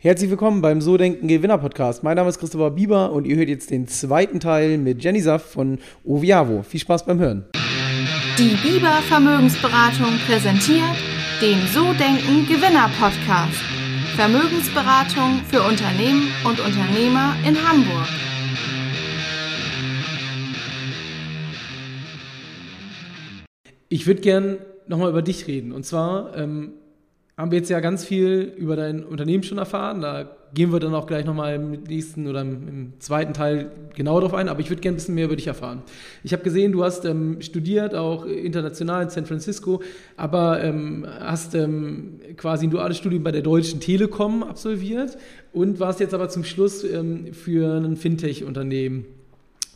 Herzlich willkommen beim So Denken Gewinner Podcast. Mein Name ist Christopher Bieber und ihr hört jetzt den zweiten Teil mit Jenny Saff von Oviavo. Viel Spaß beim Hören. Die Bieber Vermögensberatung präsentiert den So Denken Gewinner Podcast. Vermögensberatung für Unternehmen und Unternehmer in Hamburg. Ich würde gern nochmal über dich reden. Und zwar ähm, haben wir jetzt ja ganz viel über dein Unternehmen schon erfahren. Da gehen wir dann auch gleich nochmal im nächsten oder im, zweiten Teil genau darauf ein. Aber ich würde gerne ein bisschen mehr über dich erfahren. Ich habe gesehen, du hast ähm, studiert, auch international in San Francisco, aber ähm, hast ähm, quasi ein duales Studium bei der Deutschen Telekom absolviert und warst jetzt aber zum Schluss ähm, für ein Fintech-Unternehmen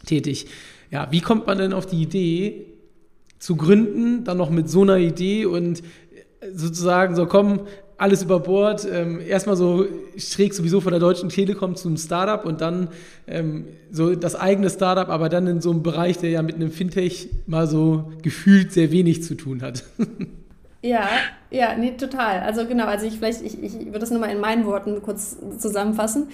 tätig. Ja, wie kommt man denn auf die Idee, zu gründen, dann noch mit so einer Idee und sozusagen so, komm, alles über Bord. Ähm, erstmal so schräg sowieso von der Deutschen Telekom zum Startup und dann ähm, so das eigene Startup, aber dann in so einem Bereich, der ja mit einem Fintech mal so gefühlt sehr wenig zu tun hat. Ja, ja, nee, total. Also genau, also ich vielleicht, ich, ich würde das nochmal in meinen Worten kurz zusammenfassen.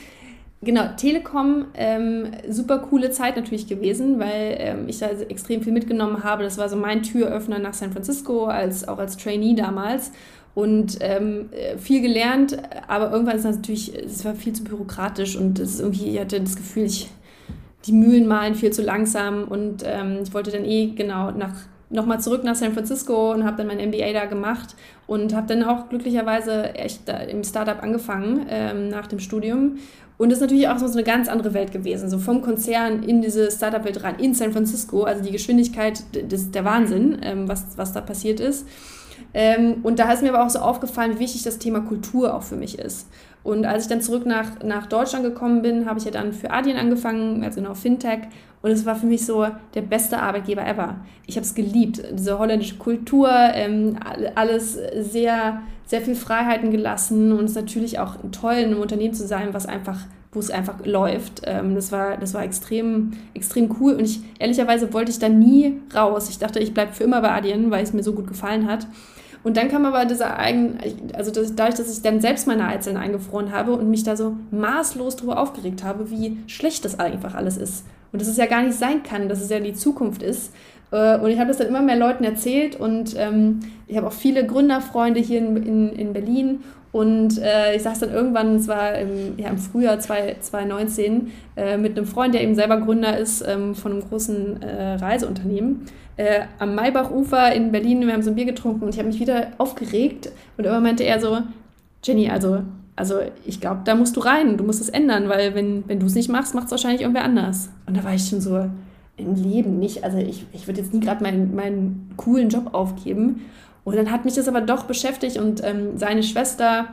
Genau, Telekom, ähm, super coole Zeit natürlich gewesen, weil ähm, ich da extrem viel mitgenommen habe. Das war so mein Türöffner nach San Francisco, als, auch als Trainee damals. Und ähm, viel gelernt, aber irgendwann ist das natürlich, es war viel zu bürokratisch und es irgendwie, ich hatte das Gefühl, ich, die Mühlen malen viel zu langsam und ähm, ich wollte dann eh genau nach nochmal zurück nach San Francisco und habe dann mein MBA da gemacht und habe dann auch glücklicherweise echt im Startup angefangen ähm, nach dem Studium. Und das ist natürlich auch so eine ganz andere Welt gewesen, so vom Konzern in diese Startup-Welt rein, in San Francisco, also die Geschwindigkeit, das, der Wahnsinn, ähm, was, was da passiert ist. Ähm, und da ist mir aber auch so aufgefallen, wie wichtig das Thema Kultur auch für mich ist. Und als ich dann zurück nach, nach Deutschland gekommen bin, habe ich ja dann für Adyen angefangen, also genau Fintech. Und es war für mich so der beste Arbeitgeber ever. Ich habe es geliebt. Diese holländische Kultur, ähm, alles sehr, sehr viel Freiheiten gelassen und es ist natürlich auch toll, in einem Unternehmen zu sein, was einfach wo es einfach läuft. Ähm, das war, das war extrem, extrem cool. Und ich, ehrlicherweise wollte ich da nie raus. Ich dachte, ich bleibe für immer bei Adyen, weil es mir so gut gefallen hat. Und dann kam aber dieser eigen, also das, dadurch, dass ich dann selbst meine Einzelnen eingefroren habe und mich da so maßlos drüber aufgeregt habe, wie schlecht das einfach alles ist. Und dass es ja gar nicht sein kann, dass es ja die Zukunft ist. Äh, und ich habe das dann immer mehr Leuten erzählt und ähm, ich habe auch viele Gründerfreunde hier in, in, in Berlin und äh, ich saß dann irgendwann, es war im, ja, im Frühjahr 2019, äh, mit einem Freund, der eben selber Gründer ist ähm, von einem großen äh, Reiseunternehmen, äh, am Maybachufer in Berlin. Wir haben so ein Bier getrunken und ich habe mich wieder aufgeregt. Und irgendwann meinte er so, Jenny, also, also ich glaube, da musst du rein, du musst es ändern, weil wenn, wenn du es nicht machst, macht es wahrscheinlich irgendwer anders. Und da war ich schon so, im Leben nicht, also ich, ich würde jetzt nie gerade meinen, meinen coolen Job aufgeben. Und dann hat mich das aber doch beschäftigt und ähm, seine Schwester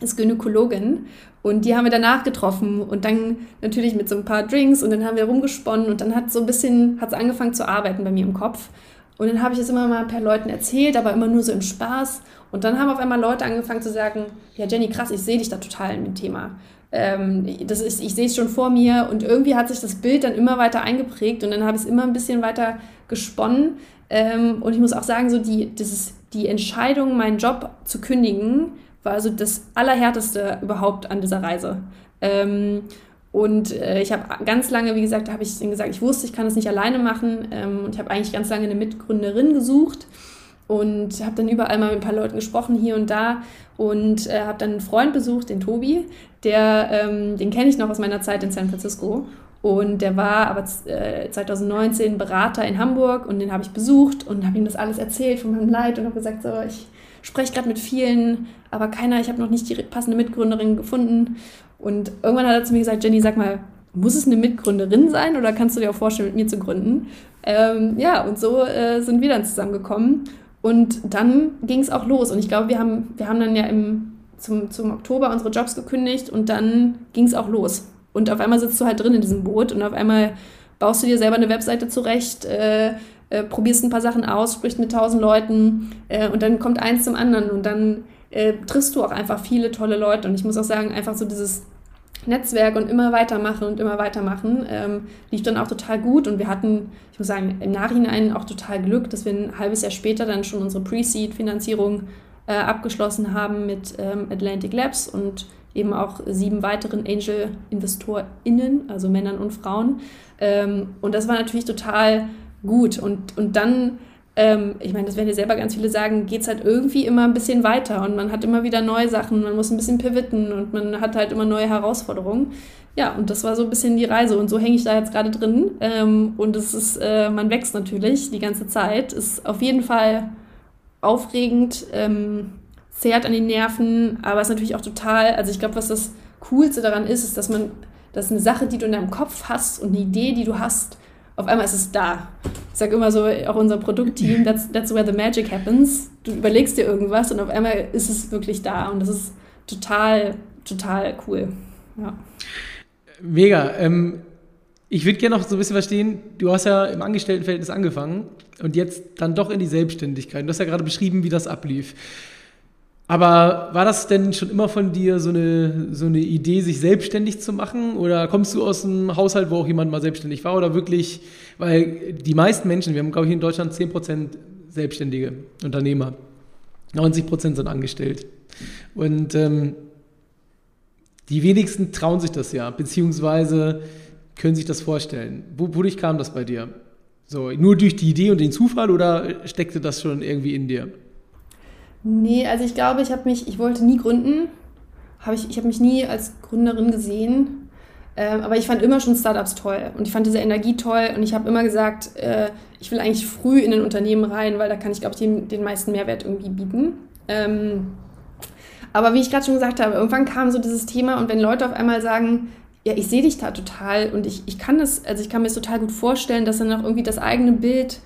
ist Gynäkologin und die haben wir danach getroffen und dann natürlich mit so ein paar Drinks und dann haben wir rumgesponnen und dann hat so ein bisschen, hat angefangen zu arbeiten bei mir im Kopf. Und dann habe ich es immer mal paar Leuten erzählt, aber immer nur so im Spaß. Und dann haben auf einmal Leute angefangen zu sagen, ja Jenny, krass, ich sehe dich da total in dem Thema. Ähm, das ist, ich sehe es schon vor mir und irgendwie hat sich das Bild dann immer weiter eingeprägt und dann habe ich es immer ein bisschen weiter gesponnen. Ähm, und ich muss auch sagen, so die, das ist, die Entscheidung, meinen Job zu kündigen, war also das Allerhärteste überhaupt an dieser Reise. Ähm, und äh, ich habe ganz lange, wie gesagt, habe ich gesagt, ich wusste, ich kann das nicht alleine machen. Ähm, und ich habe eigentlich ganz lange eine Mitgründerin gesucht und habe dann überall mal mit ein paar Leuten gesprochen, hier und da. Und äh, habe dann einen Freund besucht, den Tobi, der, ähm, den kenne ich noch aus meiner Zeit in San Francisco. Und der war aber äh, 2019 Berater in Hamburg und den habe ich besucht und habe ihm das alles erzählt von meinem Leid und habe gesagt, so, ich spreche gerade mit vielen, aber keiner, ich habe noch nicht die passende Mitgründerin gefunden. Und irgendwann hat er zu mir gesagt, Jenny, sag mal, muss es eine Mitgründerin sein oder kannst du dir auch vorstellen, mit mir zu gründen? Ähm, ja, und so äh, sind wir dann zusammengekommen. Und dann ging es auch los. Und ich glaube, wir haben, wir haben dann ja im, zum, zum Oktober unsere Jobs gekündigt und dann ging es auch los. Und auf einmal sitzt du halt drin in diesem Boot und auf einmal baust du dir selber eine Webseite zurecht, äh, äh, probierst ein paar Sachen aus, sprichst mit tausend Leuten äh, und dann kommt eins zum anderen und dann äh, triffst du auch einfach viele tolle Leute. Und ich muss auch sagen, einfach so dieses Netzwerk und immer weitermachen und immer weitermachen ähm, lief dann auch total gut und wir hatten, ich muss sagen, im Nachhinein auch total Glück, dass wir ein halbes Jahr später dann schon unsere Pre-Seed-Finanzierung äh, abgeschlossen haben mit ähm, Atlantic Labs und eben auch sieben weiteren Angel-InvestorInnen, also Männern und Frauen. Ähm, und das war natürlich total gut. Und, und dann ähm, ich meine, das werden ja selber ganz viele sagen, geht es halt irgendwie immer ein bisschen weiter und man hat immer wieder neue Sachen, man muss ein bisschen pivoten und man hat halt immer neue Herausforderungen. Ja, und das war so ein bisschen die Reise und so hänge ich da jetzt gerade drin. Ähm, und es ist, äh, man wächst natürlich die ganze Zeit. Ist auf jeden Fall aufregend, ähm, zehrt an den Nerven, aber ist natürlich auch total, also ich glaube, was das Coolste daran ist, ist, dass man, dass eine Sache, die du in deinem Kopf hast und eine Idee, die du hast, auf einmal ist es da. Ich sage immer so, auch unser Produktteam, that's, that's where the magic happens. Du überlegst dir irgendwas und auf einmal ist es wirklich da und das ist total, total cool. Ja. Mega. Ähm, ich würde gerne noch so ein bisschen verstehen, du hast ja im Angestelltenverhältnis angefangen und jetzt dann doch in die Selbstständigkeit. Du hast ja gerade beschrieben, wie das ablief. Aber war das denn schon immer von dir so eine, so eine Idee, sich selbstständig zu machen? Oder kommst du aus einem Haushalt, wo auch jemand mal selbstständig war? Oder wirklich, weil die meisten Menschen, wir haben, glaube ich, in Deutschland 10% selbstständige Unternehmer. 90% sind angestellt. Und ähm, die wenigsten trauen sich das ja, beziehungsweise können sich das vorstellen. Wodurch kam das bei dir? So, nur durch die Idee und den Zufall oder steckte das schon irgendwie in dir? Nee, also ich glaube, ich habe mich, ich wollte nie gründen. Hab ich ich habe mich nie als Gründerin gesehen. Ähm, aber ich fand immer schon Startups toll und ich fand diese Energie toll und ich habe immer gesagt, äh, ich will eigentlich früh in ein Unternehmen rein, weil da kann ich, glaube ich, den, den meisten Mehrwert irgendwie bieten. Ähm, aber wie ich gerade schon gesagt habe, irgendwann kam so dieses Thema und wenn Leute auf einmal sagen, ja, ich sehe dich da total und ich, ich kann das, also ich kann mir das total gut vorstellen, dass dann auch irgendwie das eigene Bild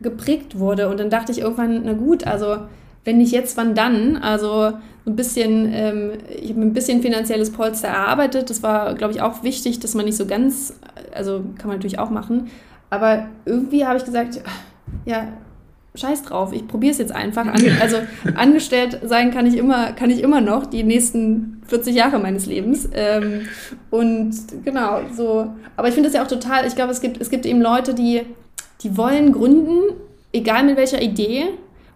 geprägt wurde und dann dachte ich irgendwann, na gut, also wenn nicht jetzt, wann dann? Also ein bisschen, ähm, ich habe ein bisschen finanzielles Polster erarbeitet. Das war, glaube ich, auch wichtig, dass man nicht so ganz, also kann man natürlich auch machen. Aber irgendwie habe ich gesagt, ja, scheiß drauf, ich probiere es jetzt einfach. An, also angestellt sein kann ich immer, kann ich immer noch die nächsten 40 Jahre meines Lebens. Ähm, und genau, so. Aber ich finde das ja auch total, ich glaube, es gibt, es gibt eben Leute, die, die wollen gründen, egal mit welcher Idee.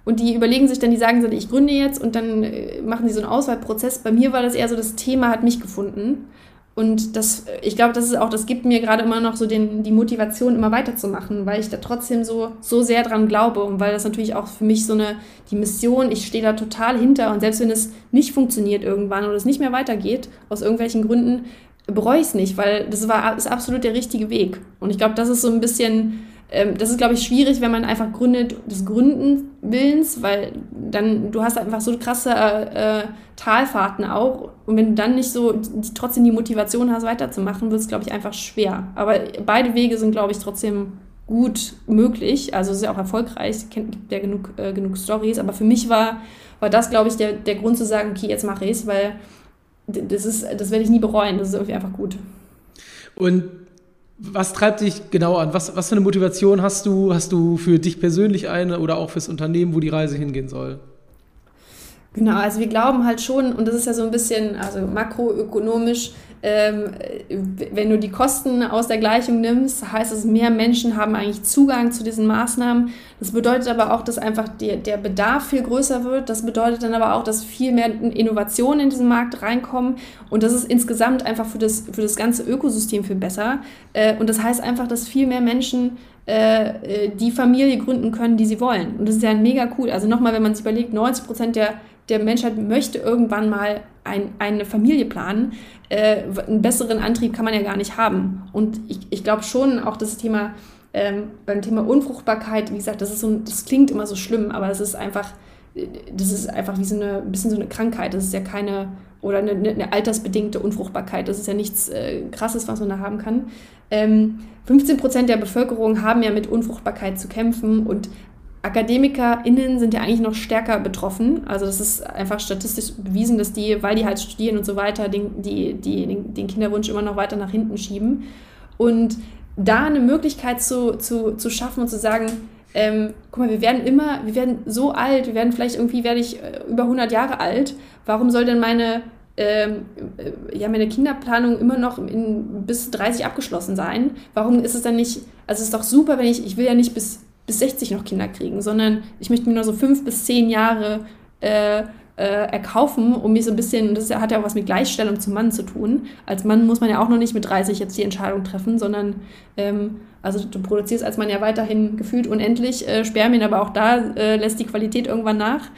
Und die überlegen sich dann, die sagen so, ich gründe jetzt und dann äh, machen sie so einen Auswahlprozess. Bei mir war das eher so, das Thema hat mich gefunden. Und das, ich glaube, das ist auch, das gibt mir gerade immer noch so den, die Motivation, immer weiterzumachen, weil ich da trotzdem so, so sehr dran glaube und weil das natürlich auch für mich so eine, die Mission, ich stehe da total hinter und selbst wenn es nicht funktioniert irgendwann oder es nicht mehr weitergeht, aus irgendwelchen Gründen, bereue ich es nicht, weil das war, ist absolut der richtige Weg. Und ich glaube, das ist so ein bisschen, ähm, das ist, glaube ich, schwierig, wenn man einfach gründet des Gründen Willens, weil dann, du hast einfach so krasse äh, Talfahrten auch. Und wenn du dann nicht so die, trotzdem die Motivation hast, weiterzumachen, wird es, glaube ich, einfach schwer. Aber beide Wege sind, glaube ich, trotzdem gut möglich. Also es ist ja auch erfolgreich, es gibt ja genug, äh, genug Stories. Aber für mich war, war das, glaube ich, der, der Grund zu sagen, okay, jetzt mache ich es, weil das das werde ich nie bereuen. Das ist irgendwie einfach gut. Und was treibt dich genau an? Was, was für eine Motivation hast du? Hast du für dich persönlich eine oder auch fürs Unternehmen, wo die Reise hingehen soll? Genau, also wir glauben halt schon, und das ist ja so ein bisschen, also makroökonomisch, wenn du die Kosten aus der Gleichung nimmst, heißt es, mehr Menschen haben eigentlich Zugang zu diesen Maßnahmen. Das bedeutet aber auch, dass einfach die, der Bedarf viel größer wird. Das bedeutet dann aber auch, dass viel mehr Innovationen in diesen Markt reinkommen. Und das ist insgesamt einfach für das, für das ganze Ökosystem viel besser. Äh, und das heißt einfach, dass viel mehr Menschen äh, die Familie gründen können, die sie wollen. Und das ist ja mega cool. Also nochmal, wenn man sich überlegt, 90 Prozent der der Menschheit möchte irgendwann mal ein, eine Familie planen. Äh, einen besseren Antrieb kann man ja gar nicht haben. Und ich, ich glaube schon auch das Thema, ähm, beim Thema Unfruchtbarkeit, wie gesagt, das, ist so, das klingt immer so schlimm, aber es ist einfach, das ist einfach wie so eine, ein bisschen so eine Krankheit. Das ist ja keine, oder eine, eine altersbedingte Unfruchtbarkeit. Das ist ja nichts äh, Krasses, was man da haben kann. Ähm, 15 Prozent der Bevölkerung haben ja mit Unfruchtbarkeit zu kämpfen und AkademikerInnen sind ja eigentlich noch stärker betroffen. Also das ist einfach statistisch bewiesen, dass die, weil die halt studieren und so weiter, den, die, die, den, den Kinderwunsch immer noch weiter nach hinten schieben. Und da eine Möglichkeit zu, zu, zu schaffen und zu sagen, ähm, guck mal, wir werden immer, wir werden so alt, wir werden vielleicht irgendwie, werde ich äh, über 100 Jahre alt. Warum soll denn meine, ähm, äh, ja, meine Kinderplanung immer noch in, bis 30 abgeschlossen sein? Warum ist es dann nicht, also es ist doch super, wenn ich, ich will ja nicht bis bis 60 noch Kinder kriegen, sondern ich möchte mir nur so fünf bis zehn Jahre äh, äh, erkaufen, um mich so ein bisschen, das hat ja auch was mit Gleichstellung zum Mann zu tun. Als Mann muss man ja auch noch nicht mit 30 jetzt die Entscheidung treffen, sondern ähm, also du produzierst als Mann ja weiterhin gefühlt unendlich äh, Spermien, aber auch da äh, lässt die Qualität irgendwann nach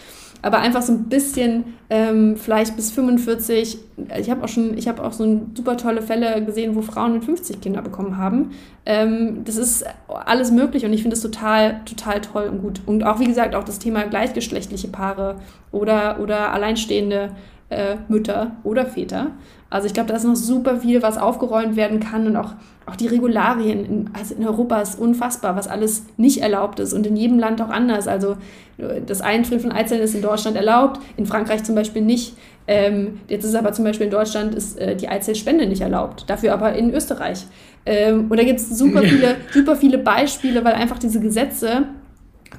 aber einfach so ein bisschen ähm, vielleicht bis 45. Ich habe auch schon, ich habe auch so super tolle Fälle gesehen, wo Frauen mit 50 Kinder bekommen haben. Ähm, das ist alles möglich und ich finde es total, total toll und gut. Und auch wie gesagt auch das Thema gleichgeschlechtliche Paare oder oder alleinstehende äh, Mütter oder Väter. Also ich glaube, da ist noch super viel, was aufgeräumt werden kann und auch, auch die Regularien. In, also in Europa ist unfassbar, was alles nicht erlaubt ist und in jedem Land auch anders. Also das Einfrieren von Eizellen ist in Deutschland erlaubt, in Frankreich zum Beispiel nicht. Ähm, jetzt ist aber zum Beispiel in Deutschland ist äh, die Eizellspende nicht erlaubt, dafür aber in Österreich. Ähm, und da gibt es super viele, super viele Beispiele, weil einfach diese Gesetze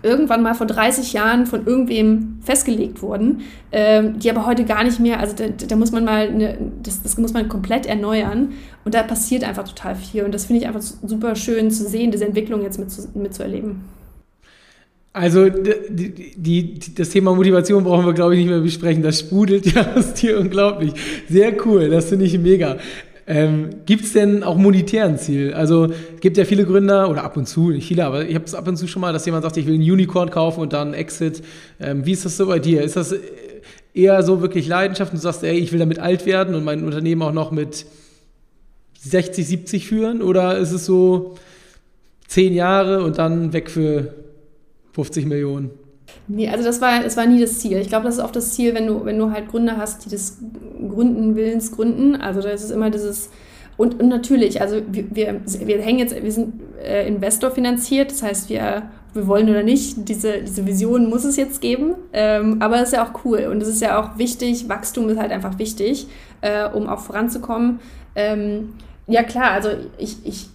irgendwann mal vor 30 Jahren von irgendwem festgelegt wurden, ähm, die aber heute gar nicht mehr, also da, da muss man mal, eine, das, das muss man komplett erneuern und da passiert einfach total viel und das finde ich einfach super schön zu sehen, diese Entwicklung jetzt mitzuerleben. Mit also die, die, das Thema Motivation brauchen wir, glaube ich, nicht mehr besprechen. Das sprudelt ja aus dir unglaublich. Sehr cool, das finde ich mega. Ähm, gibt es denn auch monetär ein Ziel? Also gibt ja viele Gründer, oder ab und zu, nicht viele, aber ich habe es ab und zu schon mal, dass jemand sagt, ich will ein Unicorn kaufen und dann Exit. Ähm, wie ist das so bei dir? Ist das eher so wirklich Leidenschaft und du sagst, ey, ich will damit alt werden und mein Unternehmen auch noch mit 60, 70 führen? Oder ist es so zehn Jahre und dann weg für 50 Millionen. Nee, also das war, das war nie das Ziel. Ich glaube, das ist oft das Ziel, wenn du, wenn du halt Gründer hast, die das Gründen, Willens gründen. Also das ist immer dieses, und, und natürlich, also wir, wir, wir hängen jetzt, wir sind äh, Investor finanziert, das heißt, wir, wir wollen oder nicht, diese, diese Vision muss es jetzt geben. Ähm, aber das ist ja auch cool und es ist ja auch wichtig, Wachstum ist halt einfach wichtig, äh, um auch voranzukommen. Ähm, ja klar, also ich, ich,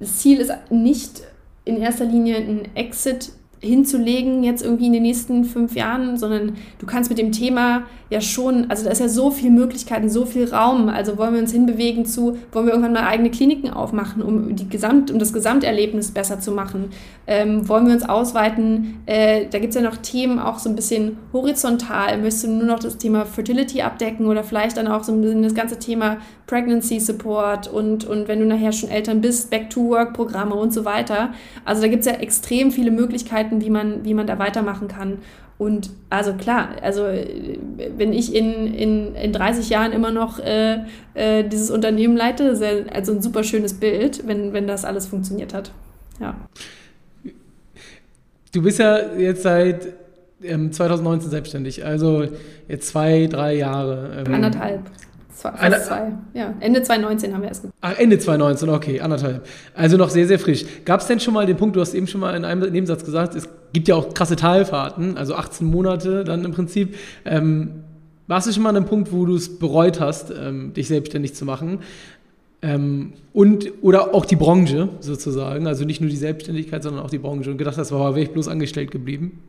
das Ziel ist nicht in erster Linie ein Exit hinzulegen jetzt irgendwie in den nächsten fünf Jahren, sondern du kannst mit dem Thema ja schon, also da ist ja so viel Möglichkeiten, so viel Raum. Also wollen wir uns hinbewegen zu, wollen wir irgendwann mal eigene Kliniken aufmachen, um die Gesamt, um das Gesamterlebnis besser zu machen? Ähm, wollen wir uns ausweiten? Äh, da gibt es ja noch Themen auch so ein bisschen horizontal. Möchtest du nur noch das Thema Fertility abdecken oder vielleicht dann auch so ein bisschen das ganze Thema Pregnancy Support und, und wenn du nachher schon Eltern bist, Back-to-Work-Programme und so weiter. Also da gibt es ja extrem viele Möglichkeiten, wie man, wie man da weitermachen kann. Und also klar, also wenn ich in, in, in 30 Jahren immer noch äh, äh, dieses Unternehmen leite, ist ja also ein super schönes Bild, wenn, wenn das alles funktioniert hat. Ja. Du bist ja jetzt seit ähm, 2019 selbstständig, also jetzt zwei, drei Jahre. Ähm, Anderthalb. Zwei, fast zwei. Ja, Ende 2019 haben wir erst Ach, Ende 2019, okay, anderthalb. Also noch sehr, sehr frisch. Gab es denn schon mal den Punkt, du hast eben schon mal in einem Nebensatz gesagt, es gibt ja auch krasse Talfahrten, also 18 Monate dann im Prinzip. Ähm, warst du schon mal an einem Punkt, wo du es bereut hast, ähm, dich selbstständig zu machen? Ähm, und, oder auch die Branche sozusagen, also nicht nur die Selbstständigkeit, sondern auch die Branche und gedacht hast, warum wäre ich bloß angestellt geblieben?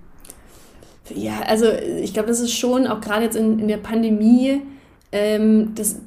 Ja, also ich glaube, das ist schon auch gerade jetzt in, in der Pandemie ähm, das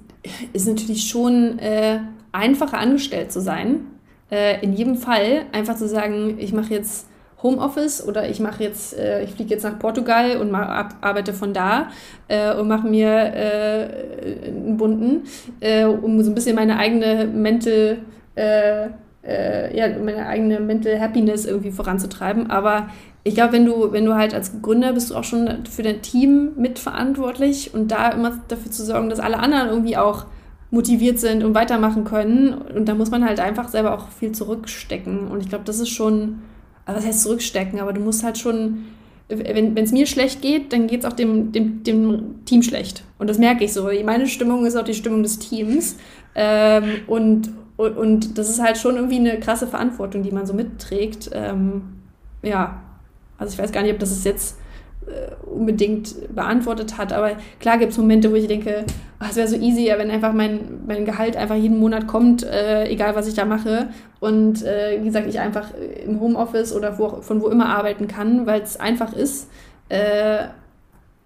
ist natürlich schon äh, einfacher angestellt zu sein. Äh, in jedem Fall einfach zu sagen, ich mache jetzt Homeoffice oder ich mache jetzt, äh, ich fliege jetzt nach Portugal und mach, arbeite von da äh, und mache mir äh, einen bunten, äh, um so ein bisschen meine eigene Mental äh, äh, ja, meine eigene Mental Happiness irgendwie voranzutreiben. Aber ich glaube, wenn du, wenn du halt als Gründer bist du auch schon für dein Team mitverantwortlich und da immer dafür zu sorgen, dass alle anderen irgendwie auch motiviert sind und weitermachen können. Und da muss man halt einfach selber auch viel zurückstecken. Und ich glaube, das ist schon, also was heißt zurückstecken, aber du musst halt schon, wenn es mir schlecht geht, dann geht es auch dem, dem, dem Team schlecht. Und das merke ich so. Meine Stimmung ist auch die Stimmung des Teams. Ähm, und, und, und, das ist halt schon irgendwie eine krasse Verantwortung, die man so mitträgt. Ähm, ja, also ich weiß gar nicht, ob das es jetzt äh, unbedingt beantwortet hat, aber klar gibt es Momente, wo ich denke, oh, es wäre so easy, wenn einfach mein, mein Gehalt einfach jeden Monat kommt, äh, egal was ich da mache. Und äh, wie gesagt, ich einfach im Homeoffice oder wo, von wo immer arbeiten kann, weil es einfach ist. Äh,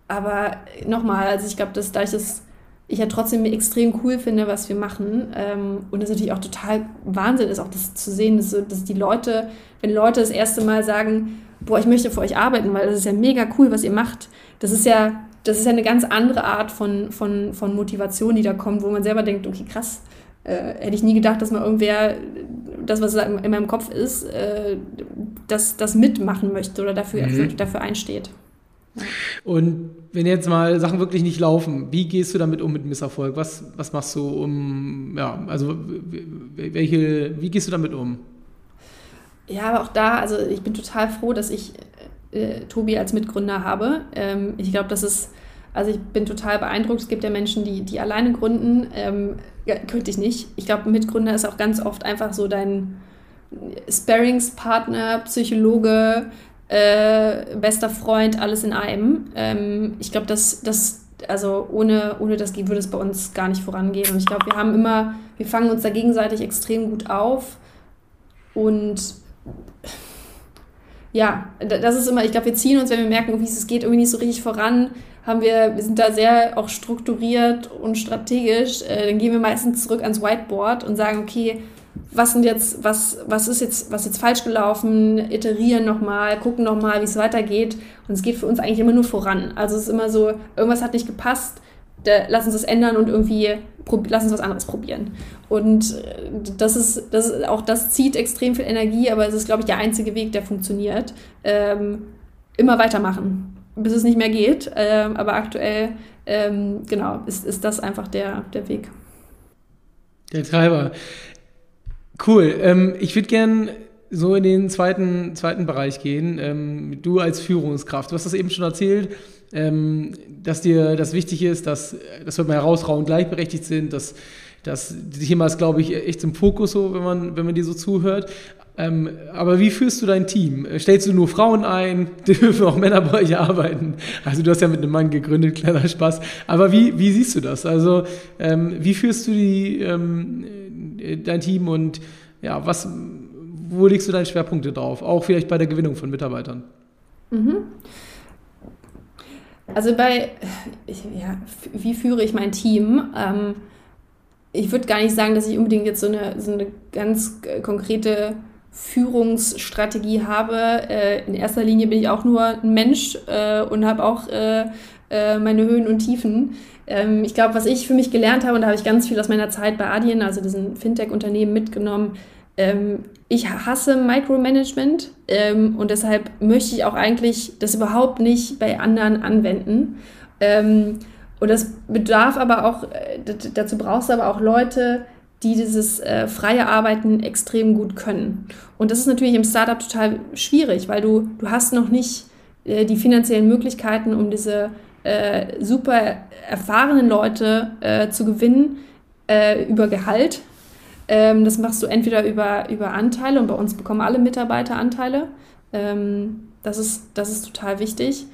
aber nochmal, also ich glaube, dass da ich das ich ja trotzdem extrem cool finde, was wir machen. Ähm, und es natürlich auch total Wahnsinn ist, auch das zu sehen, dass die Leute, wenn Leute das erste Mal sagen, boah, ich möchte für euch arbeiten, weil das ist ja mega cool, was ihr macht. Das ist ja, das ist ja eine ganz andere Art von, von, von Motivation, die da kommt, wo man selber denkt, okay, krass, äh, hätte ich nie gedacht, dass mal irgendwer das, was in meinem Kopf ist, äh, das, das mitmachen möchte oder dafür, mhm. dafür einsteht. Und wenn jetzt mal Sachen wirklich nicht laufen, wie gehst du damit um mit Misserfolg? Was, was machst du um, ja, also welche, wie gehst du damit um? Ja, aber auch da, also ich bin total froh, dass ich äh, Tobi als Mitgründer habe. Ähm, ich glaube, das ist, also ich bin total beeindruckt. Es gibt ja Menschen, die, die alleine gründen. Ähm, ja, könnte ich nicht. Ich glaube, Mitgründer ist auch ganz oft einfach so dein Sparringspartner, Psychologe, äh, bester Freund, alles in einem. Ähm, ich glaube, dass das also ohne, ohne das würde es bei uns gar nicht vorangehen. Und ich glaube, wir haben immer, wir fangen uns da gegenseitig extrem gut auf. Und ja, das ist immer, ich glaube, wir ziehen uns, wenn wir merken, wie es geht irgendwie nicht so richtig voran, haben wir, wir sind da sehr auch strukturiert und strategisch. Äh, dann gehen wir meistens zurück ans Whiteboard und sagen, okay, was sind jetzt, was, was ist jetzt, was ist jetzt falsch gelaufen, iterieren nochmal, gucken nochmal, wie es weitergeht. Und es geht für uns eigentlich immer nur voran. Also es ist immer so, irgendwas hat nicht gepasst, lass uns das ändern und irgendwie lass uns was anderes probieren. Und äh, das ist, das ist, auch das zieht extrem viel Energie, aber es ist, glaube ich, der einzige Weg, der funktioniert. Ähm, immer weitermachen, bis es nicht mehr geht. Ähm, aber aktuell, ähm, genau, ist, ist das einfach der, der Weg. Der Treiber. Cool. Ähm, ich würde gerne so in den zweiten, zweiten Bereich gehen. Ähm, du als Führungskraft, du hast das eben schon erzählt, ähm, dass dir das wichtig ist, dass, dass wir mal herausrauen gleichberechtigt sind, dass das Thema ist, glaube ich, echt im Fokus so, wenn man, wenn man dir so zuhört. Ähm, aber wie führst du dein Team? Stellst du nur Frauen ein? Dürfen auch Männer bei euch arbeiten? Also du hast ja mit einem Mann gegründet, kleiner Spaß. Aber wie, wie siehst du das? Also ähm, wie führst du die, ähm, dein Team und ja, was, wo legst du deine Schwerpunkte drauf? Auch vielleicht bei der Gewinnung von Mitarbeitern. Mhm. Also bei, ja, wie führe ich mein Team? Ähm, ich würde gar nicht sagen, dass ich unbedingt jetzt so eine, so eine ganz konkrete Führungsstrategie habe. Äh, in erster Linie bin ich auch nur ein Mensch äh, und habe auch äh, äh meine Höhen und Tiefen. Ähm, ich glaube, was ich für mich gelernt habe, und da habe ich ganz viel aus meiner Zeit bei Adyen, also diesen Fintech-Unternehmen, mitgenommen, ähm, ich hasse Micromanagement ähm, und deshalb möchte ich auch eigentlich das überhaupt nicht bei anderen anwenden. Ähm, und das bedarf aber auch, äh, dazu brauchst du aber auch Leute, die dieses äh, freie Arbeiten extrem gut können. Und das ist natürlich im Startup total schwierig, weil du, du hast noch nicht äh, die finanziellen Möglichkeiten, um diese äh, super erfahrenen Leute äh, zu gewinnen über Gehalt. Ähm, das machst du entweder über, über Anteile und bei uns bekommen alle Mitarbeiter Anteile. Ähm, das, ist, das ist total wichtig.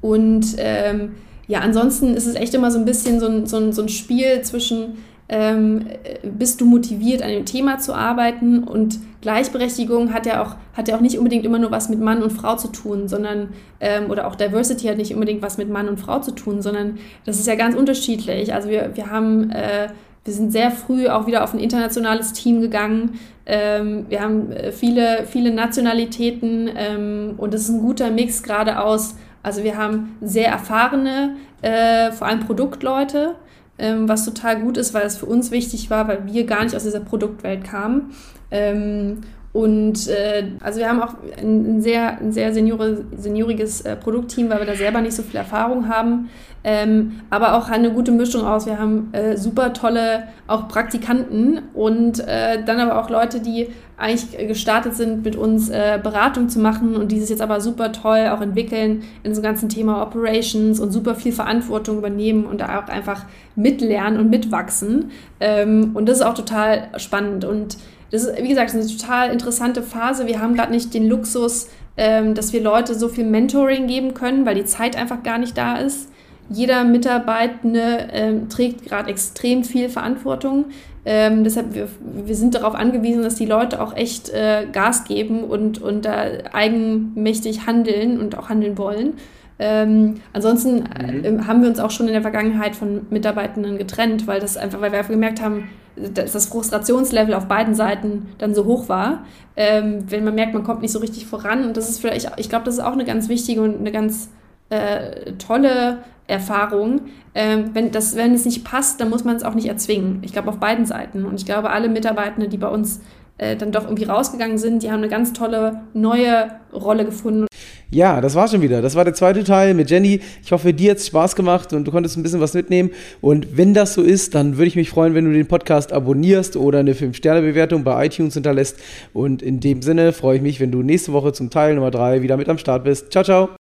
Und ähm, ja, ansonsten ist es echt immer so ein bisschen so ein, so ein, so ein Spiel zwischen, ähm, bist du motiviert, an dem Thema zu arbeiten und Gleichberechtigung hat ja auch, hat ja auch nicht unbedingt immer nur was mit Mann und Frau zu tun, sondern, ähm, oder auch Diversity hat nicht unbedingt was mit Mann und Frau zu tun, sondern das ist ja ganz unterschiedlich. Also wir, wir haben, äh, wir sind sehr früh auch wieder auf ein internationales Team gegangen. Ähm, wir haben äh, viele, viele Nationalitäten ähm, und es ist ein guter Mix gerade aus also wir haben sehr erfahrene, äh, vor allem Produktleute, ähm, was total gut ist, weil es für uns wichtig war, weil wir gar nicht aus dieser Produktwelt kamen. Ähm, und äh, also wir haben auch ein, sehr, ein sehr seniore, senioriges äh, Produktteam, weil wir da selber nicht so viel Erfahrung haben. Ähm, aber auch eine gute Mischung aus. Wir haben äh, super tolle auch Praktikanten und äh, dann aber auch Leute, die eigentlich gestartet sind, mit uns äh, Beratung zu machen und dieses jetzt aber super toll auch entwickeln in so ganzen Thema Operations und super viel Verantwortung übernehmen und da auch einfach mitlernen und mitwachsen. Ähm, und das ist auch total spannend und das ist, wie gesagt, eine total interessante Phase. Wir haben gerade nicht den Luxus, ähm, dass wir Leute so viel Mentoring geben können, weil die Zeit einfach gar nicht da ist. Jeder Mitarbeitende ähm, trägt gerade extrem viel Verantwortung. Ähm, deshalb, wir, wir sind darauf angewiesen, dass die Leute auch echt äh, Gas geben und, und da eigenmächtig handeln und auch handeln wollen. Ähm, ansonsten äh, mhm. haben wir uns auch schon in der Vergangenheit von Mitarbeitenden getrennt, weil das einfach, weil wir einfach gemerkt haben, dass das Frustrationslevel auf beiden Seiten dann so hoch war, ähm, wenn man merkt, man kommt nicht so richtig voran. Und das ist vielleicht, ich glaube, das ist auch eine ganz wichtige und eine ganz äh, tolle Erfahrung. Ähm, wenn, das, wenn es nicht passt, dann muss man es auch nicht erzwingen. Ich glaube auf beiden Seiten. Und ich glaube, alle Mitarbeitenden, die bei uns äh, dann doch irgendwie rausgegangen sind, die haben eine ganz tolle neue Rolle gefunden. Ja, das war schon wieder. Das war der zweite Teil mit Jenny. Ich hoffe, dir hat es Spaß gemacht und du konntest ein bisschen was mitnehmen. Und wenn das so ist, dann würde ich mich freuen, wenn du den Podcast abonnierst oder eine 5-Sterne-Bewertung bei iTunes hinterlässt. Und in dem Sinne freue ich mich, wenn du nächste Woche zum Teil Nummer 3 wieder mit am Start bist. Ciao, ciao.